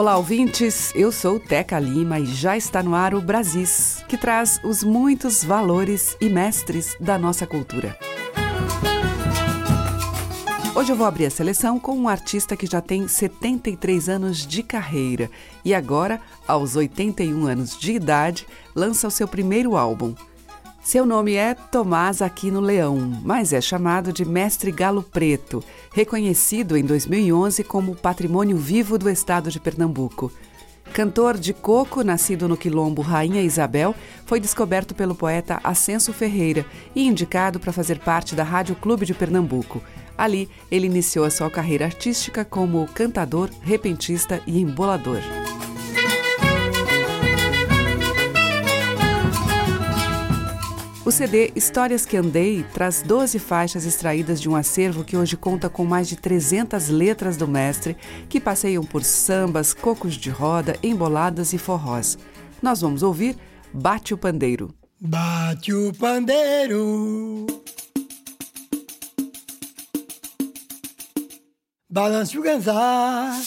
Olá, ouvintes! Eu sou Teca Lima e já está no ar o Brasis, que traz os muitos valores e mestres da nossa cultura. Hoje eu vou abrir a seleção com um artista que já tem 73 anos de carreira e agora, aos 81 anos de idade, lança o seu primeiro álbum. Seu nome é Tomás Aquino Leão, mas é chamado de Mestre Galo Preto, reconhecido em 2011 como Patrimônio Vivo do Estado de Pernambuco. Cantor de coco, nascido no quilombo Rainha Isabel, foi descoberto pelo poeta Ascenso Ferreira e indicado para fazer parte da Rádio Clube de Pernambuco. Ali, ele iniciou a sua carreira artística como cantador, repentista e embolador. O CD Histórias que Andei traz 12 faixas extraídas de um acervo que hoje conta com mais de 300 letras do mestre, que passeiam por sambas, cocos de roda, emboladas e forrós. Nós vamos ouvir Bate o Pandeiro. Bate o pandeiro. Balance o ganzá.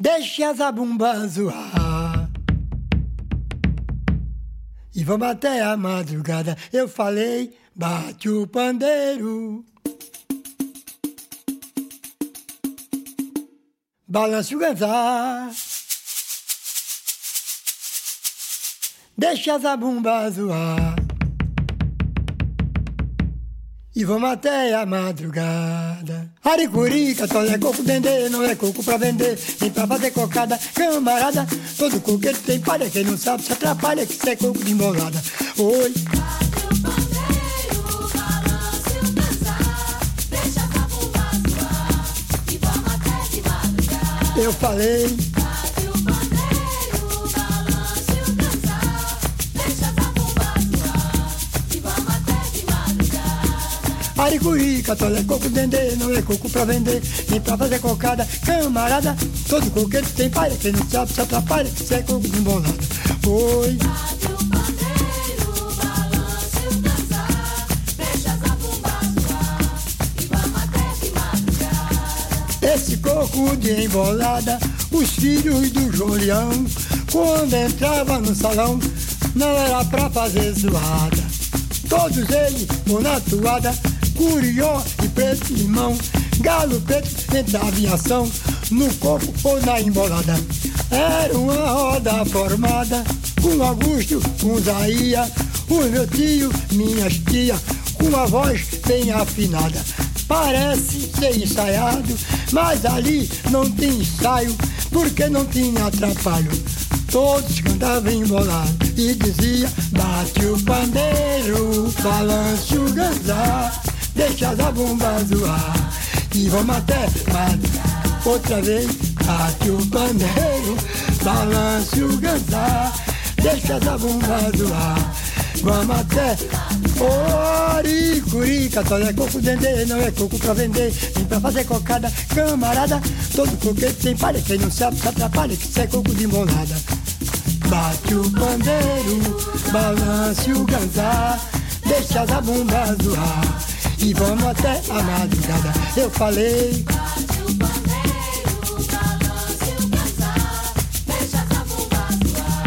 Deixe as abumbas zoar. E vamos até a madrugada. Eu falei, bate o pandeiro. Balance o ganzá. Deixa as abumbas zoar. E vamos até a madrugada. Aricurica, só é coco dendê, não é coco pra vender, nem pra fazer cocada. Camarada, todo coqueiro tem palha, quem não sabe se atrapalha, que isso é coco de embolada. Oi. Eu falei. Aricurica, tolé, coco dendê, não é coco pra vender, nem pra fazer cocada. Camarada, todo coqueiro tem palha, quem não sabe se atrapalha, isso é coco de embolada. Oi. Esse coco de embolada, os filhos do Julião, quando entrava no salão, não era pra fazer zoada. Todos eles, com na toada, curió e preto limão, galo preto entrava em ação, no coco ou na embolada. Era uma roda formada, com Augusto, com Zaia, o meu tio, minhas tia, com a voz bem afinada. Parece ser ensaiado, mas ali não tem ensaio, porque não tinha atrapalho. Todos cantavam embolado e dizia Bate o pandeiro, balance o ganzá Deixa a bomba zoar E vamos até mas Outra vez Bate o pandeiro, balance o ganzá Deixa a bomba zoar Vamos até Oricurica, só é coco dendê, não é coco pra vender, nem pra fazer cocada, camarada. Todo coqueiro tem palha, quem não sabe se atrapalha, que isso é coco de molada. Bate o pandeiro, balance o ganzá, deixa as abumbas zoar. E vamos até a madrugada. Eu falei. Bate o pandeiro, balance o ganzá, deixa as abumbas zoar.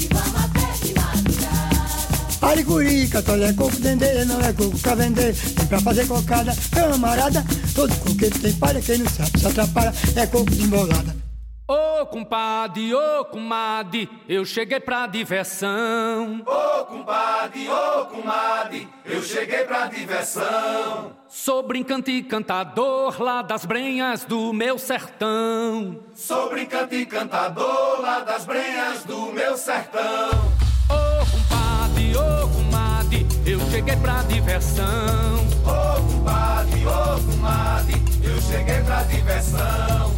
E vamos até de madrugada. Aricurica, tolé, coco dendê, não é coco pra vender, nem pra fazer cocada, camarada. Todo coqueiro tem palha, quem não sabe se atrapalha, é coco de embolada. Ô compadre, ô comadre, eu cheguei pra diversão. Ô compadre, ô comadre, eu cheguei pra diversão. Sou brincante e cantador lá das brenhas do meu sertão. Sou brincante e cantador lá das brenhas do meu sertão. Ô compadre, ô cheguei pra diversão. Ô compadre, ô comadre, eu cheguei pra diversão.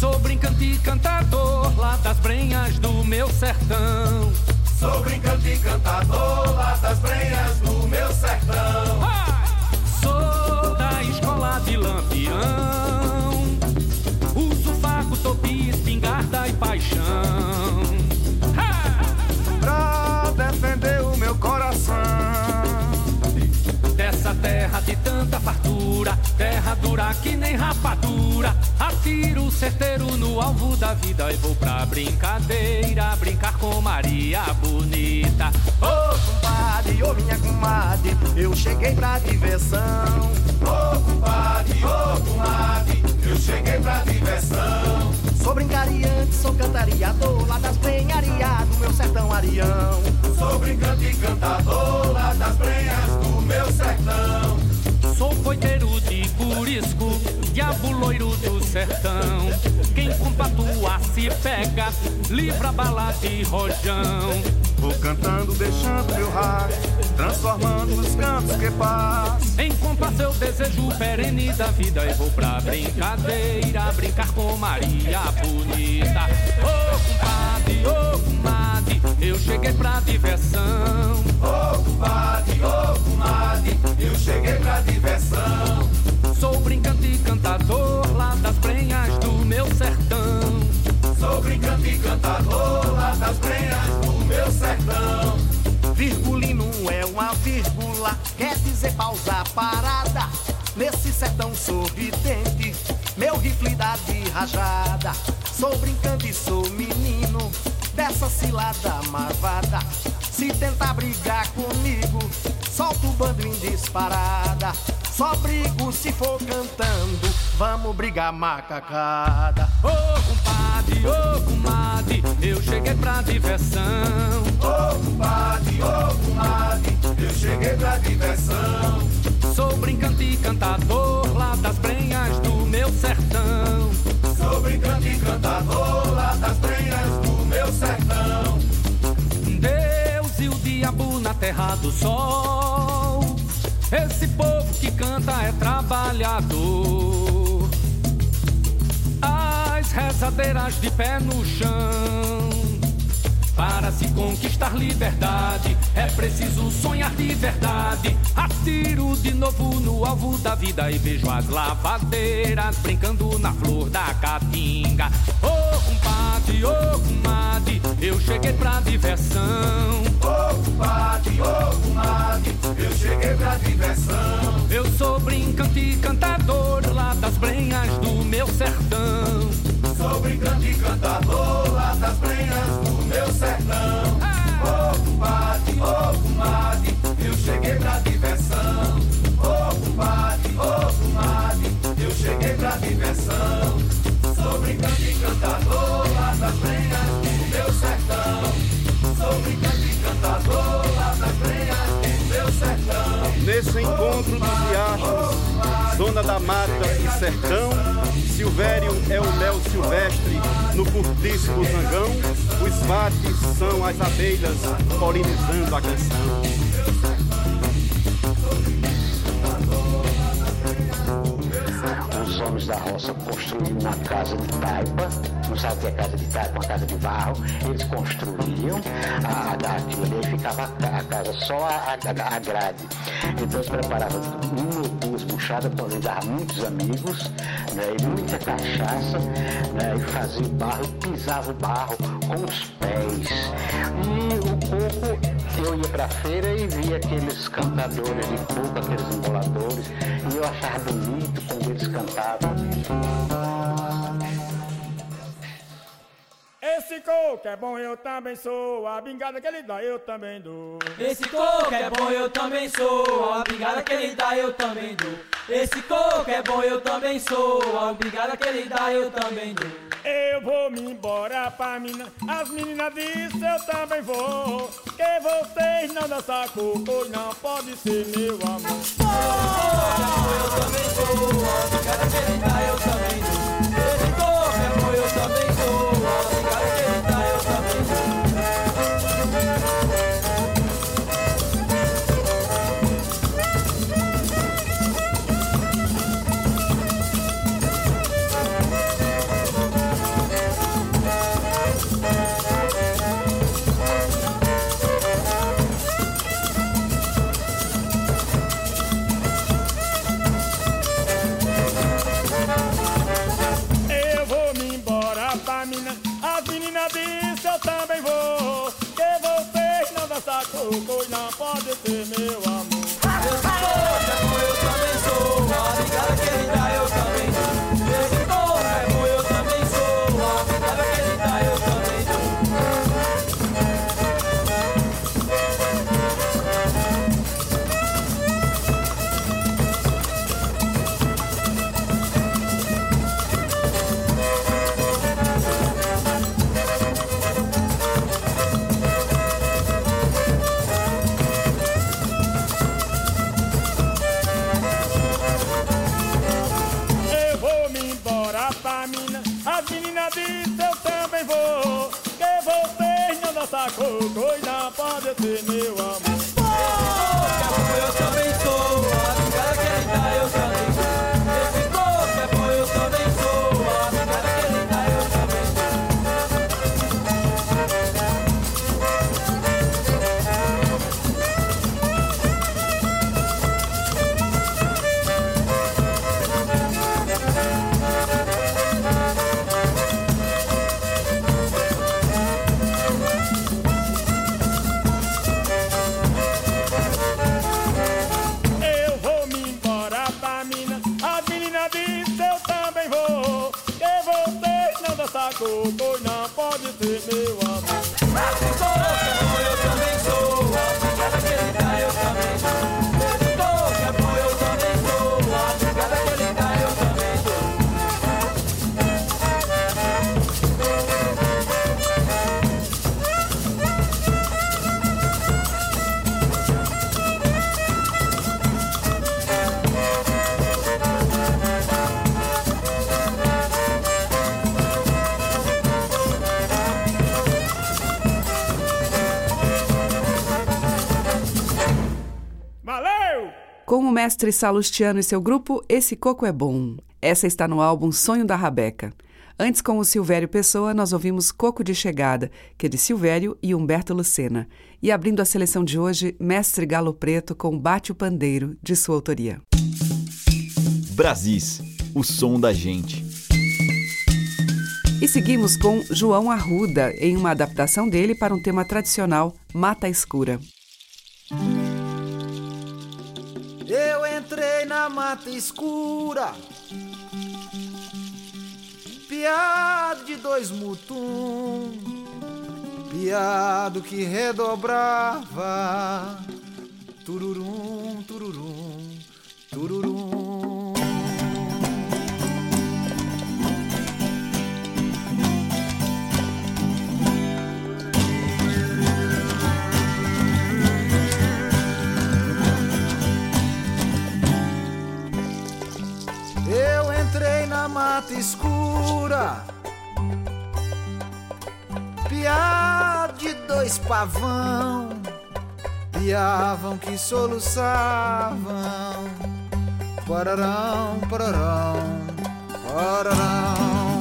Sou brincante e cantador lá das brenhas do meu sertão. Sou brincante e cantador lá das brenhas do meu sertão. Ah! Sou da escola de lampião. Uso faco, topi, espingarda e paixão. Ah! Pra defender o meu coração. Dessa terra de tanta fartura, terra dura que nem rapadura. Atiro certeiro no alvo da vida e vou pra brincadeira, brincar com Maria Bonita. Ô compadre, ô minha comadre, eu cheguei pra diversão. Ô compadre, ô comadre, eu cheguei pra diversão. Sou brincariante, sou cantariador, lá das penharias do meu sertão arião. Sou brincante e cantador lá das brenhas do meu sertão. Sou coiteiro curisco, diabo loiro do sertão. Quem com patua se pega, livra bala de rojão. Vou cantando, deixando meu raio, transformando os cantos que passam. Encontrar seu desejo perene da vida e vou pra brincadeira, brincar com Maria Bonita. Ô compadre, ô comadre, eu cheguei pra diversão. Ô compadre, ô comadre, eu cheguei pra diversão. Sou brincante e cantador lá das brenhas do meu sertão. Sou brincante e cantador lá das brenhas do meu sertão. Virgulino é uma vírgula, quer dizer pausa parada. Nesse sertão sorridente, meu rifle dá de rajada. Sou brincante e sou menino dessa cilada marvada. Se tentar brigar comigo, solto o bando em disparada. Só brigo se for cantando, vamos brigar macacada. Ô compadre, ô comadre, eu cheguei pra diversão. Ô compadre, ô comadre, eu cheguei pra diversão. Sou brincante e cantador lá das brenhas do meu sertão. Sou brincante e cantador lá das brenhas do meu sertão. Deus e o diabo na terra do sol. Esse povo que canta é trabalhador. As rezadeiras de pé no chão. Para se conquistar liberdade, é preciso sonhar de verdade. Atiro de novo no alvo da vida e vejo as lavadeiras brincando na flor da caatinga. Ô compadre, ô comadre, eu cheguei pra diversão. Ô compadre, ô comadre, eu cheguei pra diversão. Eu sou brincante e cantador lá das brenhas do meu sertão. Sou brincante e cantador lá das brenhas do meu sertão. Ô compadre, ô comadre, eu cheguei pra diversão. Ô compadre, ô comadre, eu cheguei pra diversão. Brincante cantador lá das do meu sertão. Sou brincante cantador lá das do meu sertão. Nesse encontro dos riachos, zona da mata e sertão, Silvério é o mel silvestre, no curtiço do zangão, os vates são as abelhas polinizando a canção. Homens da roça construíam uma casa de taipa, não sabe o que é casa de taipa, uma casa de barro. Eles construíam a, a, aquilo ali e ficava a, a casa só a, a, a grade. Então eles preparavam uma ou duas buchadas, convidavam muitos amigos, né, e muita cachaça, né, e fazia o barro, pisava o barro com os pés. E o coco eu ia pra feira e via aqueles cantadores de coco, aqueles emboladores, e eu achava bonito quando eles cantavam. Esse coco é bom, eu também sou. A bingada que ele dá, eu também dou. Esse coco é bom, eu também sou. A brigada que ele dá, eu também dou. Esse coco é bom, eu também sou. A brigada que ele dá, eu também dou. Eu vou me embora pra mina. As meninas dizem eu também vou. Que vocês não dançam coco, não pode ser meu amor. Eu também sou. A brigada que ele dá, eu também dou. eu também vou. Que vocês não dançar coco, não pode ser meu mestre Salustiano e seu grupo, Esse Coco é Bom. Essa está no álbum Sonho da Rabeca. Antes, com o Silvério Pessoa, nós ouvimos Coco de Chegada, que é de Silvério e Humberto Lucena. E abrindo a seleção de hoje, Mestre Galo Preto com Bate o Pandeiro, de sua autoria. Brasis, o som da gente. E seguimos com João Arruda, em uma adaptação dele para um tema tradicional, Mata Escura. Eu entrei na mata escura, piado de dois mutum, piado que redobrava, tururum, tururum, tururum. Mata escura, piado de dois pavão, piavam que soluçavam, pararão, pararão, pararão.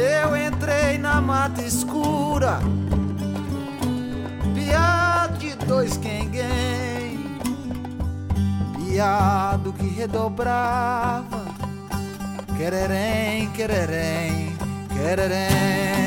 Eu entrei na mata escura, piado de dois quenguém, piado que redobrava, quererém, quererém, quererém.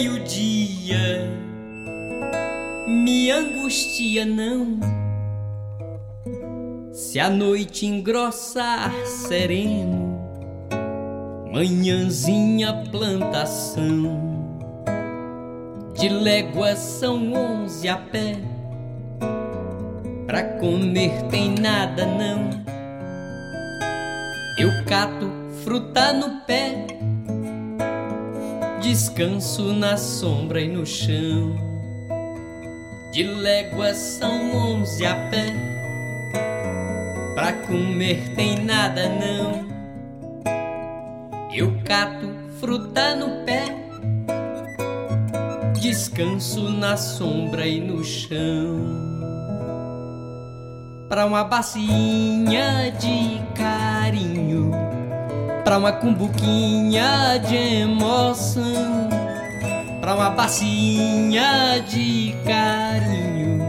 Meio-dia, me angustia não. Se a noite engrossar sereno, manhãzinha plantação, de léguas são onze a pé, pra comer tem nada não. Eu cato fruta no pé descanso na sombra e no chão. De léguas são onze a pé, pra comer tem nada não. Eu cato fruta no pé, descanso na sombra e no chão. Pra uma bacinha de carinho Pra uma cumbuquinha de emoção. Pra uma bacinha de carinho.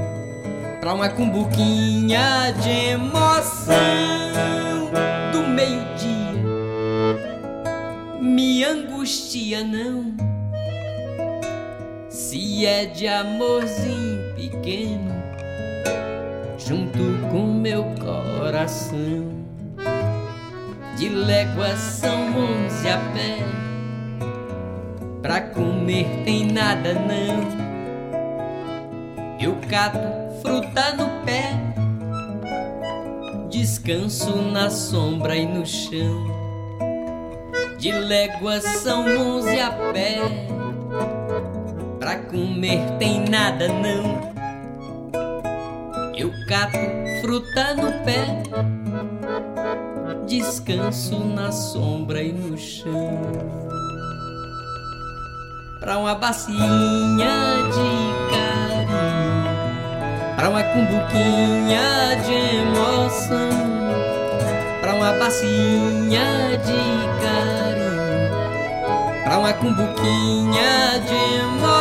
Pra uma cumbuquinha de emoção. Do meio-dia. Me angustia não. Se é de amorzinho pequeno. Junto com meu coração de léguas são onze a pé. Pra comer tem nada não. Eu cato fruta no pé. Descanso na sombra e no chão. De léguas são onze a pé. Pra comer tem nada não. Eu cato fruta no pé descanso na sombra e no chão. Pra uma bacinha de carinho, pra uma cumbuquinha de emoção, pra uma bacinha de carinho, pra uma cumbuquinha de emoção.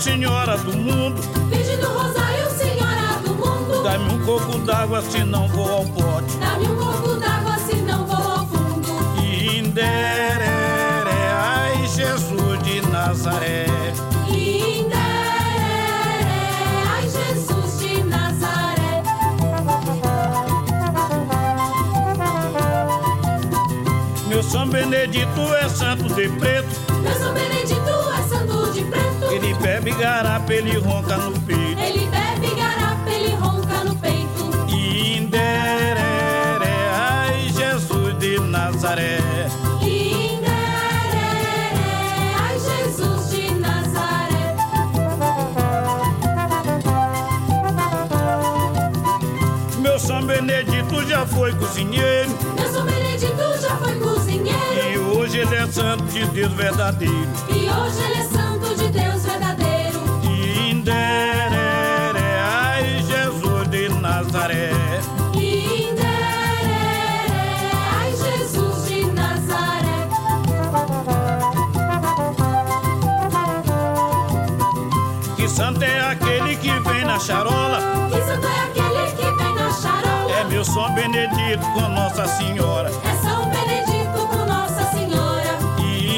Senhora do Mundo, Virgem do Rosário, Senhora do Mundo. dá-me um coco d'água se não vou ao pote. Dá-me um coco d'água se não vou ao fundo. Inderere, ai Jesus de Nazaré. Inderere, ai Jesus de Nazaré. Meu São Benedito é santo de preto, garapa, ele ronca no peito. Ele bebe garapa, ele ronca no peito. Inderere, ai Jesus de Nazaré. Inderere, ai Jesus de Nazaré. Meu São Benedito já foi cozinheiro. Meu São Benedito já foi cozinheiro. E hoje ele é santo de Deus verdadeiro. E hoje ele é santo charola. Que santo é aquele que vem na charola. É meu São Benedito com Nossa Senhora. É São Benedito com Nossa Senhora.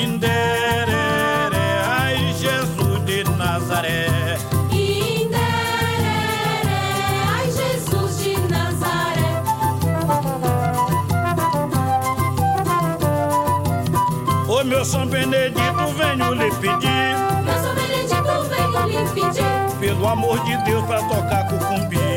Inderere, ai Jesus de Nazaré. Inderere, ai Jesus de Nazaré. Ô meu São Benedito, venho lhe pedir. Pelo amor de Deus, pra tocar cucumbi. Pelo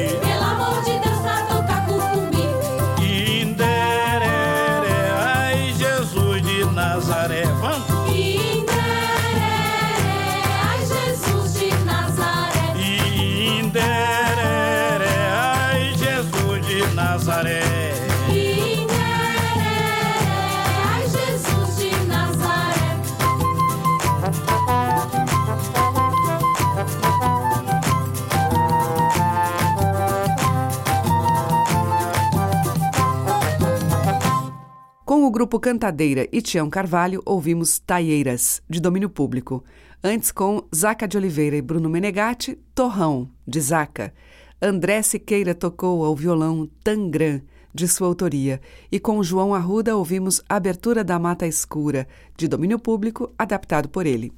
grupo Cantadeira e Tião Carvalho, ouvimos Taieiras, de domínio público. Antes, com Zaca de Oliveira e Bruno Menegatti, Torrão, de Zaca. André Siqueira tocou ao violão Tangram, de sua autoria. E com João Arruda, ouvimos Abertura da Mata Escura, de domínio público, adaptado por ele.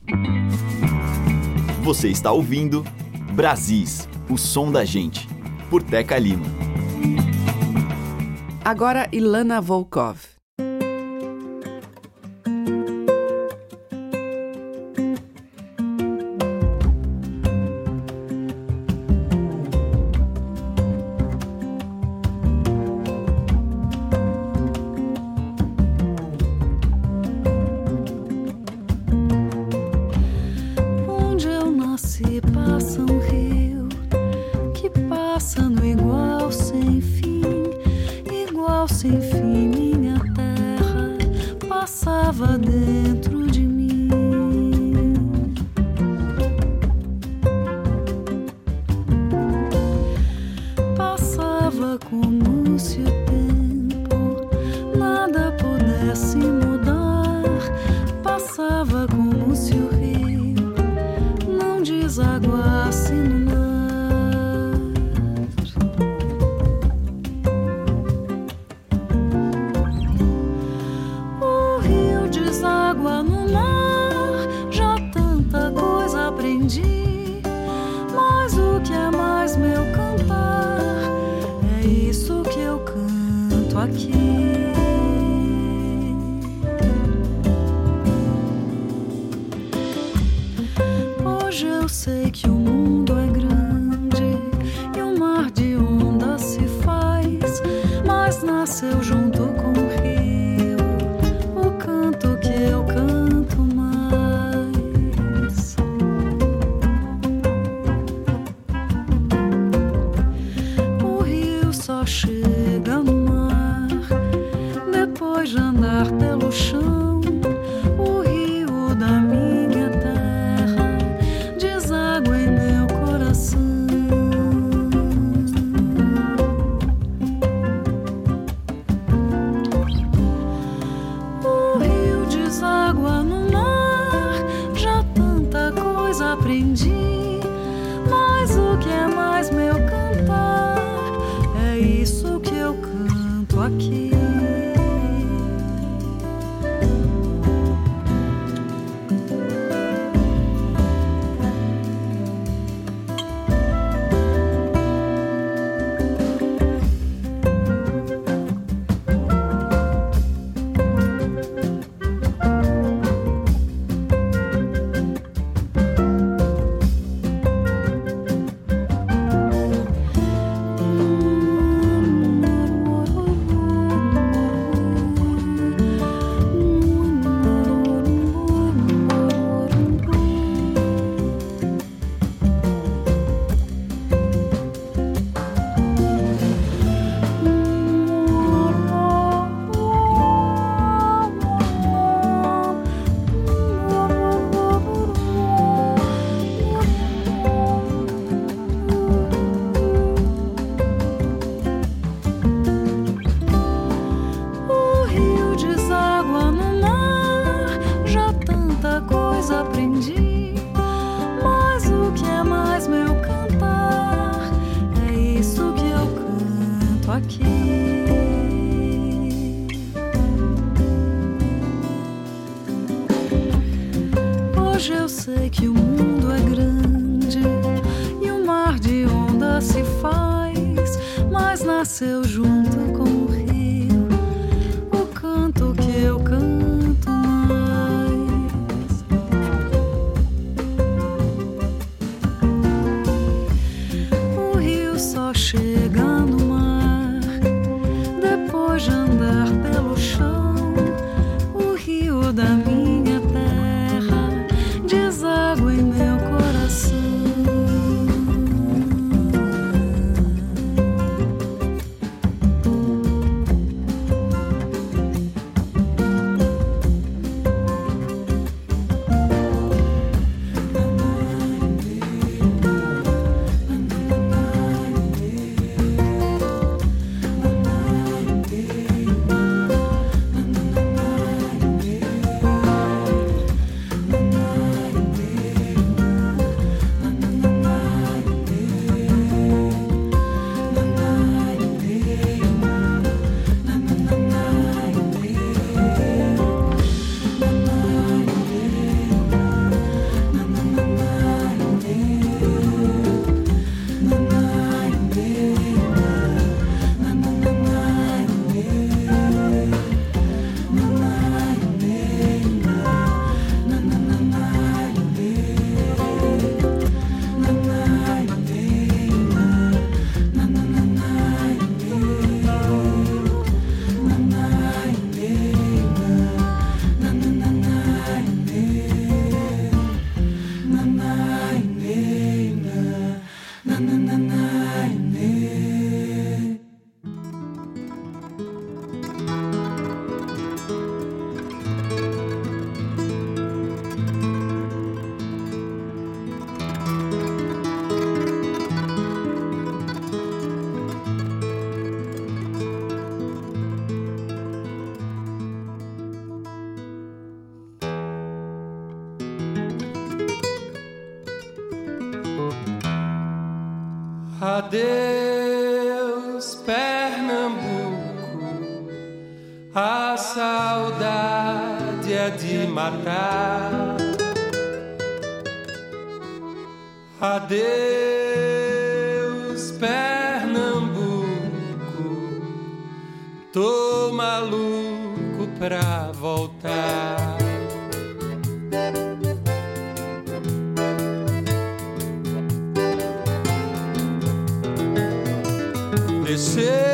Você está ouvindo Brasis, o som da gente, por Teca Lima. Agora, Ilana Volkov. A saudade é de matar. Adeus, Pernambuco, tô maluco pra voltar. Descei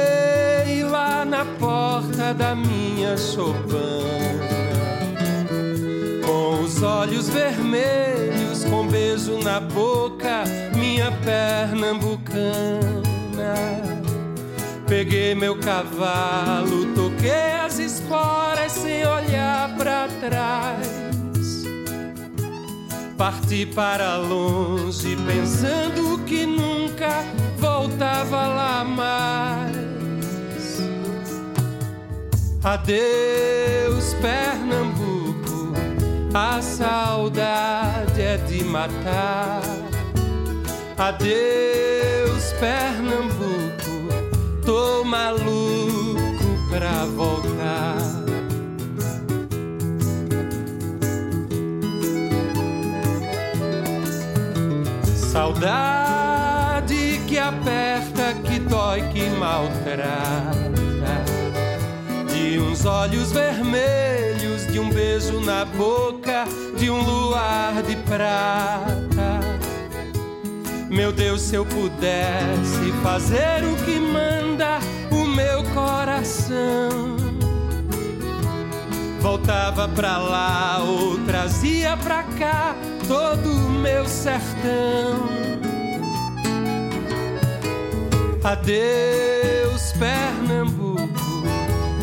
chopana Com os olhos vermelhos, com beijo na boca Minha pernambucana. Peguei meu cavalo, toquei as esporas sem olhar pra trás. Parti para longe pensando que nunca voltava lá mais. Adeus, Pernambuco, a saudade é de matar. Adeus, Pernambuco, tô maluco pra voltar. Saudade que aperta, que dói, que maltrata. De uns olhos vermelhos, de um beijo na boca, de um luar de prata. Meu Deus, se eu pudesse fazer o que manda o meu coração. Voltava pra lá ou trazia pra cá todo o meu sertão. Adeus, Pernambuco,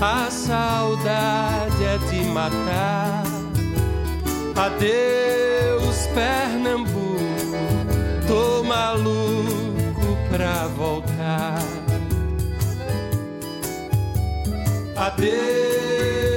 a saudade é de matar. Adeus, Pernambuco, tô maluco pra voltar. Adeus,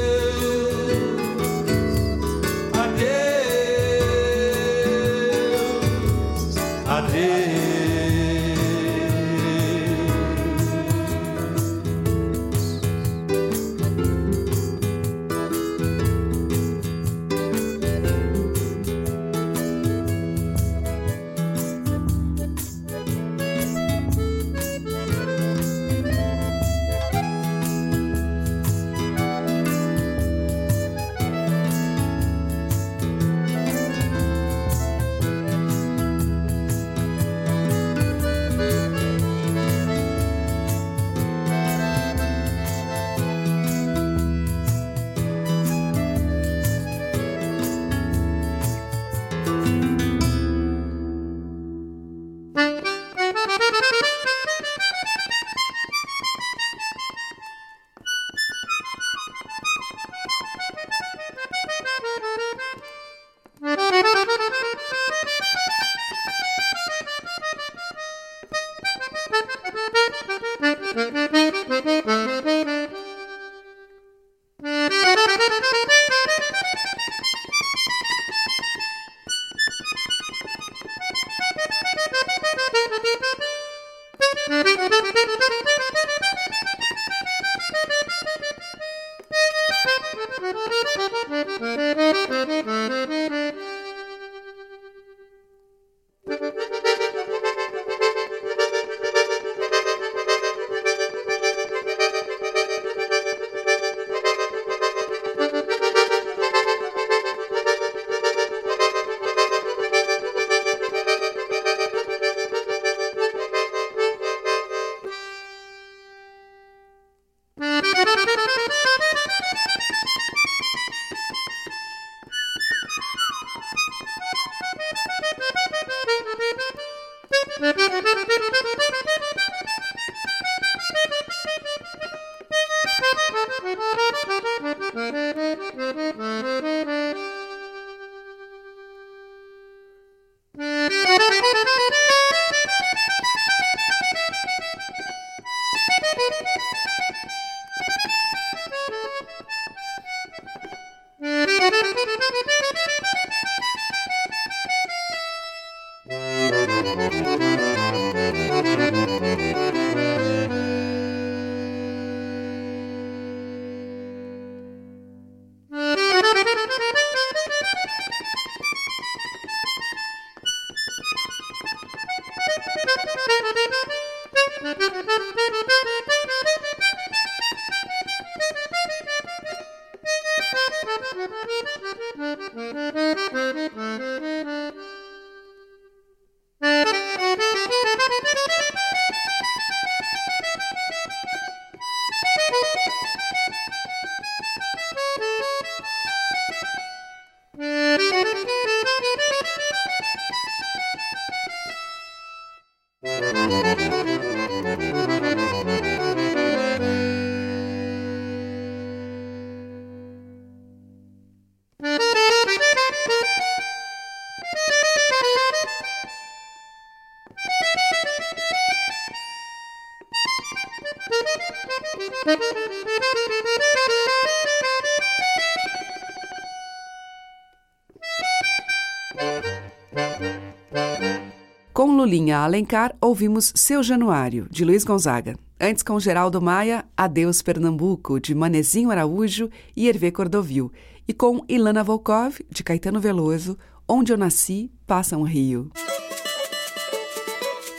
Com Lulinha Alencar, ouvimos Seu Januário, de Luiz Gonzaga. Antes, com Geraldo Maia, Adeus Pernambuco, de Manezinho Araújo e Hervé Cordovil. E com Ilana Volkov, de Caetano Veloso, Onde Eu Nasci, Passa um Rio.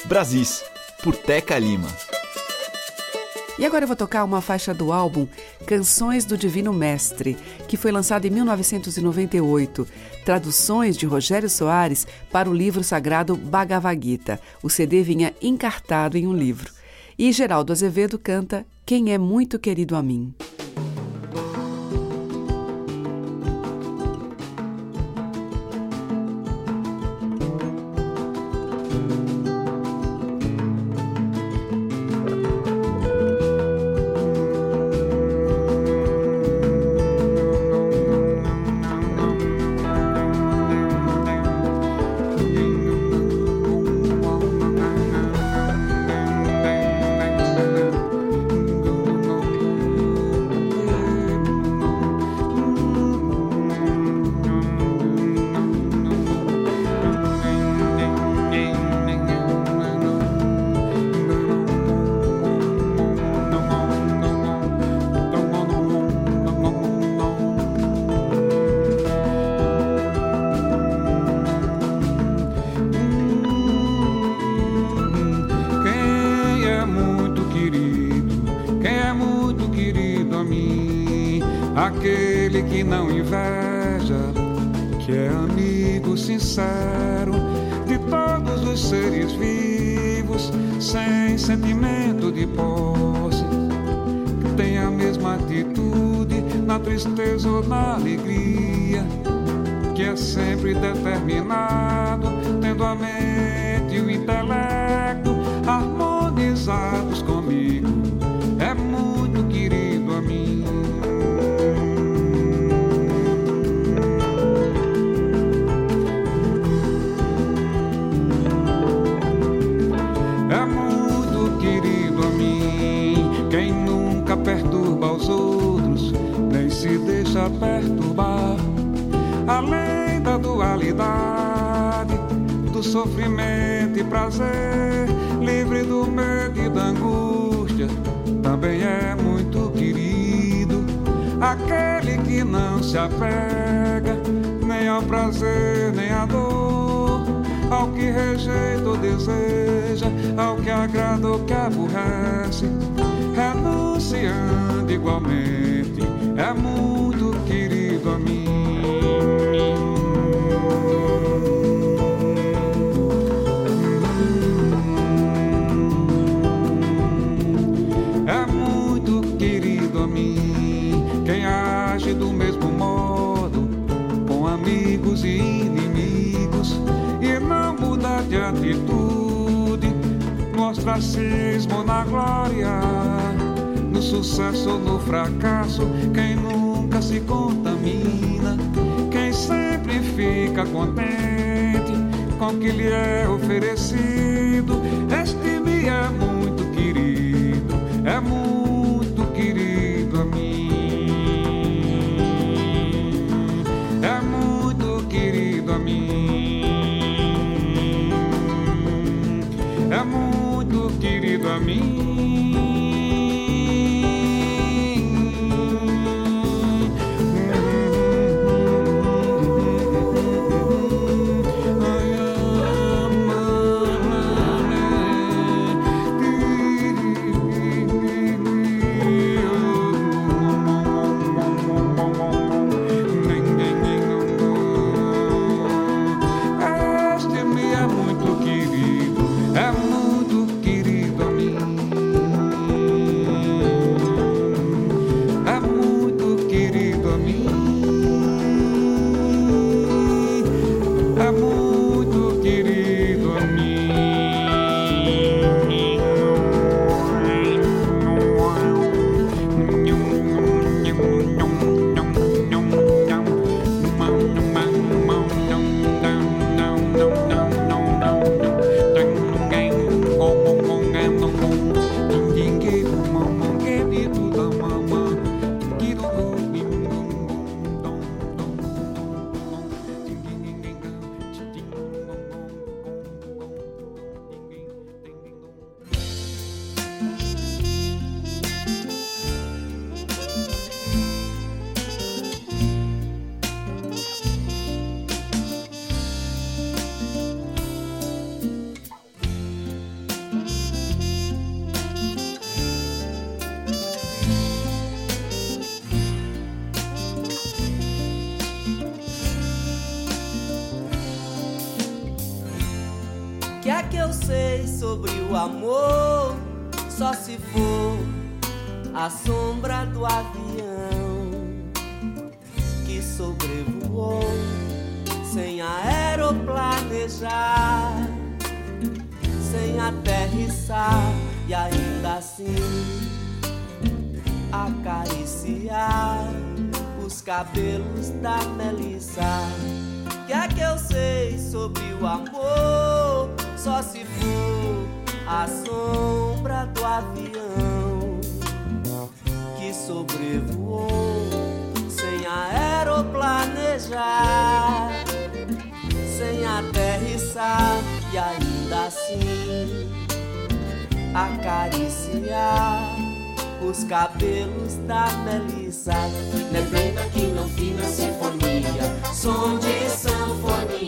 Brasis, por Teca Lima. E agora eu vou tocar uma faixa do álbum Canções do Divino Mestre, que foi lançado em 1998. Traduções de Rogério Soares para o livro sagrado Bhagavad Gita. O CD vinha encartado em um livro. E Geraldo Azevedo canta Quem é Muito Querido a Mim. Que agrada ou que aborrece, renunciando igualmente, é muito querido a mim. Ostracismo, na glória, no sucesso no fracasso. Quem nunca se contamina, quem sempre fica contente com o que lhe é oferecido. harmonizar. É Na que não fina sinfonia, som de sanfonia.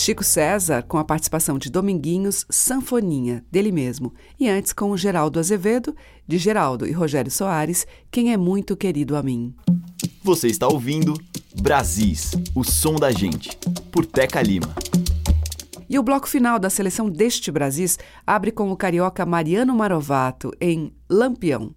Chico César, com a participação de Dominguinhos, Sanfoninha, dele mesmo, e antes com Geraldo Azevedo, de Geraldo e Rogério Soares, Quem é Muito Querido a Mim. Você está ouvindo Brasis, o som da gente, por Teca Lima. E o bloco final da seleção deste Brasis abre com o carioca Mariano Marovato em Lampião.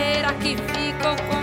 madeira que ficou com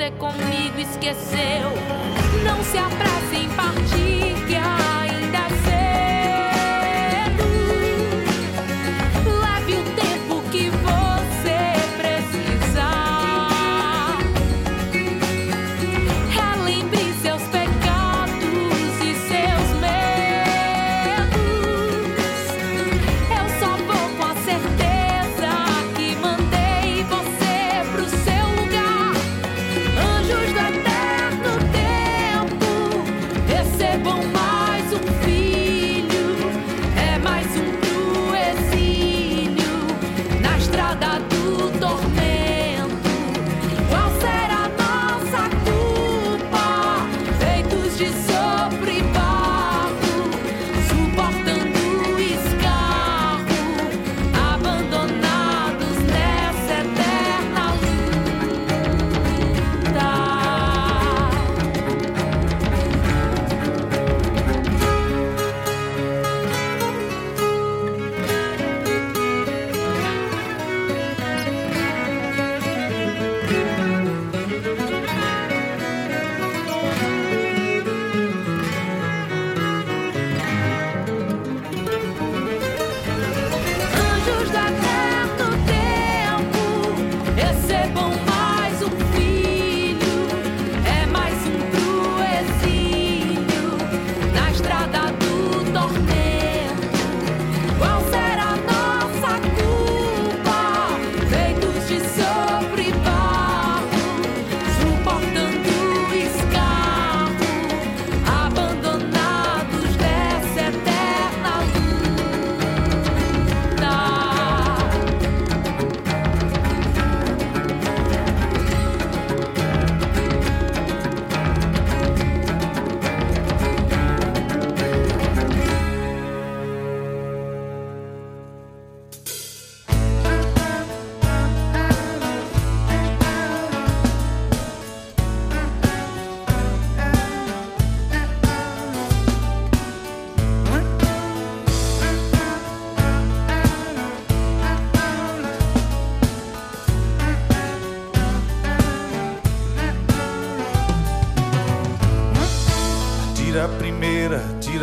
você comigo esqueceu. Não se apresse em partir,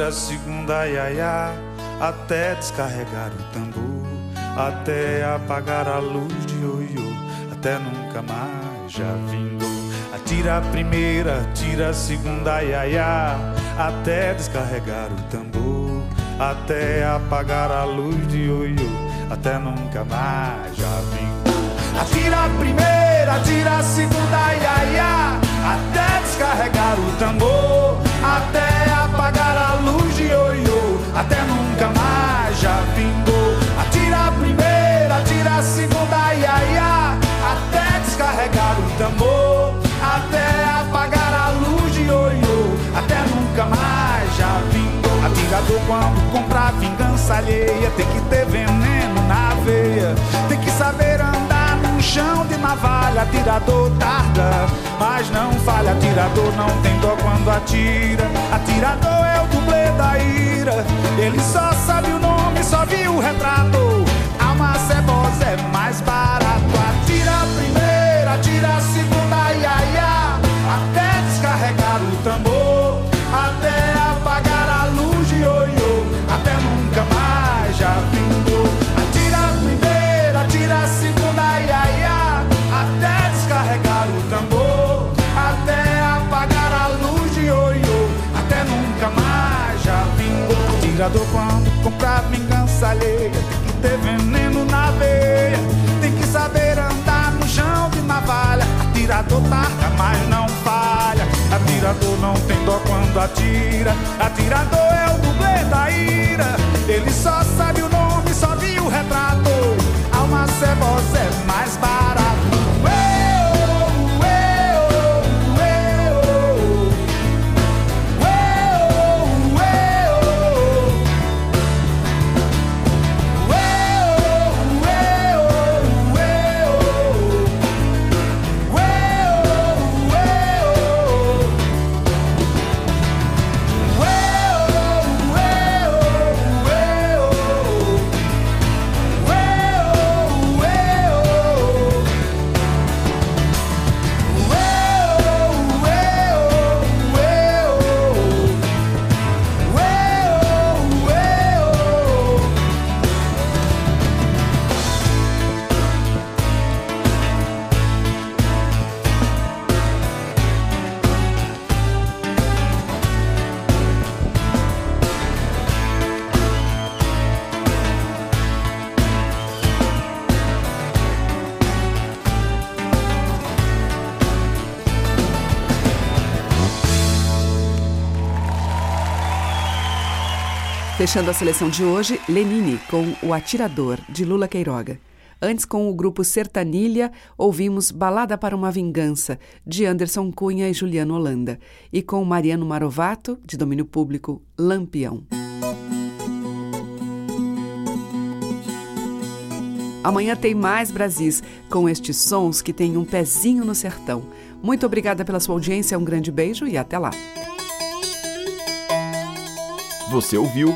tira a segunda, iaiá, até descarregar o tambor, até apagar a luz de ioiô, até nunca mais já vingou. Atira a primeira, tira a segunda, iaiá, até descarregar o tambor, até apagar a luz de ioiô, até nunca mais já vingou. Atira a primeira, atira a segunda, iaiá, até descarregar o tambor, até apagar a luz de ioiô, até nunca mais já vingou. Atira a primeira, atira a segunda, iaiá, até descarregar o tambor, até apagar a luz de ioiô, até nunca mais já vingou. Atirador quando comprar vingança alheia, tem que ter veneno na veia, tem que saber andar num chão de navalha, atirador tarda, mas não falha, atirador não tem dó quando atira, atirador é o dublê da ira, ele só sabe o nome, só viu o retrato, alma cebosa é mais barato, atira a primeira, atira a segunda, iaiá, até descarregar o tambor, até apagar a luz de ioiô, até nunca mais já vingou, Atirador quando comprar vingança alheia, tem que ter veneno na veia, tem que saber andar no chão de navalha. Atirador tarda, mas não falha. Atirador não tem dó quando atira. Atirador é o dublê da ira. Ele só sabe o nome, só viu o retrato. Alma cebosa Fechando a seleção de hoje, Lenine com O Atirador, de Lula Queiroga. Antes, com o grupo Sertanilha, ouvimos Balada para uma Vingança, de Anderson Cunha e Juliano Holanda. E com Mariano Marovato, de domínio público, Lampião. Amanhã tem mais Brasis, com estes sons que têm um pezinho no sertão. Muito obrigada pela sua audiência, um grande beijo e até lá. Você ouviu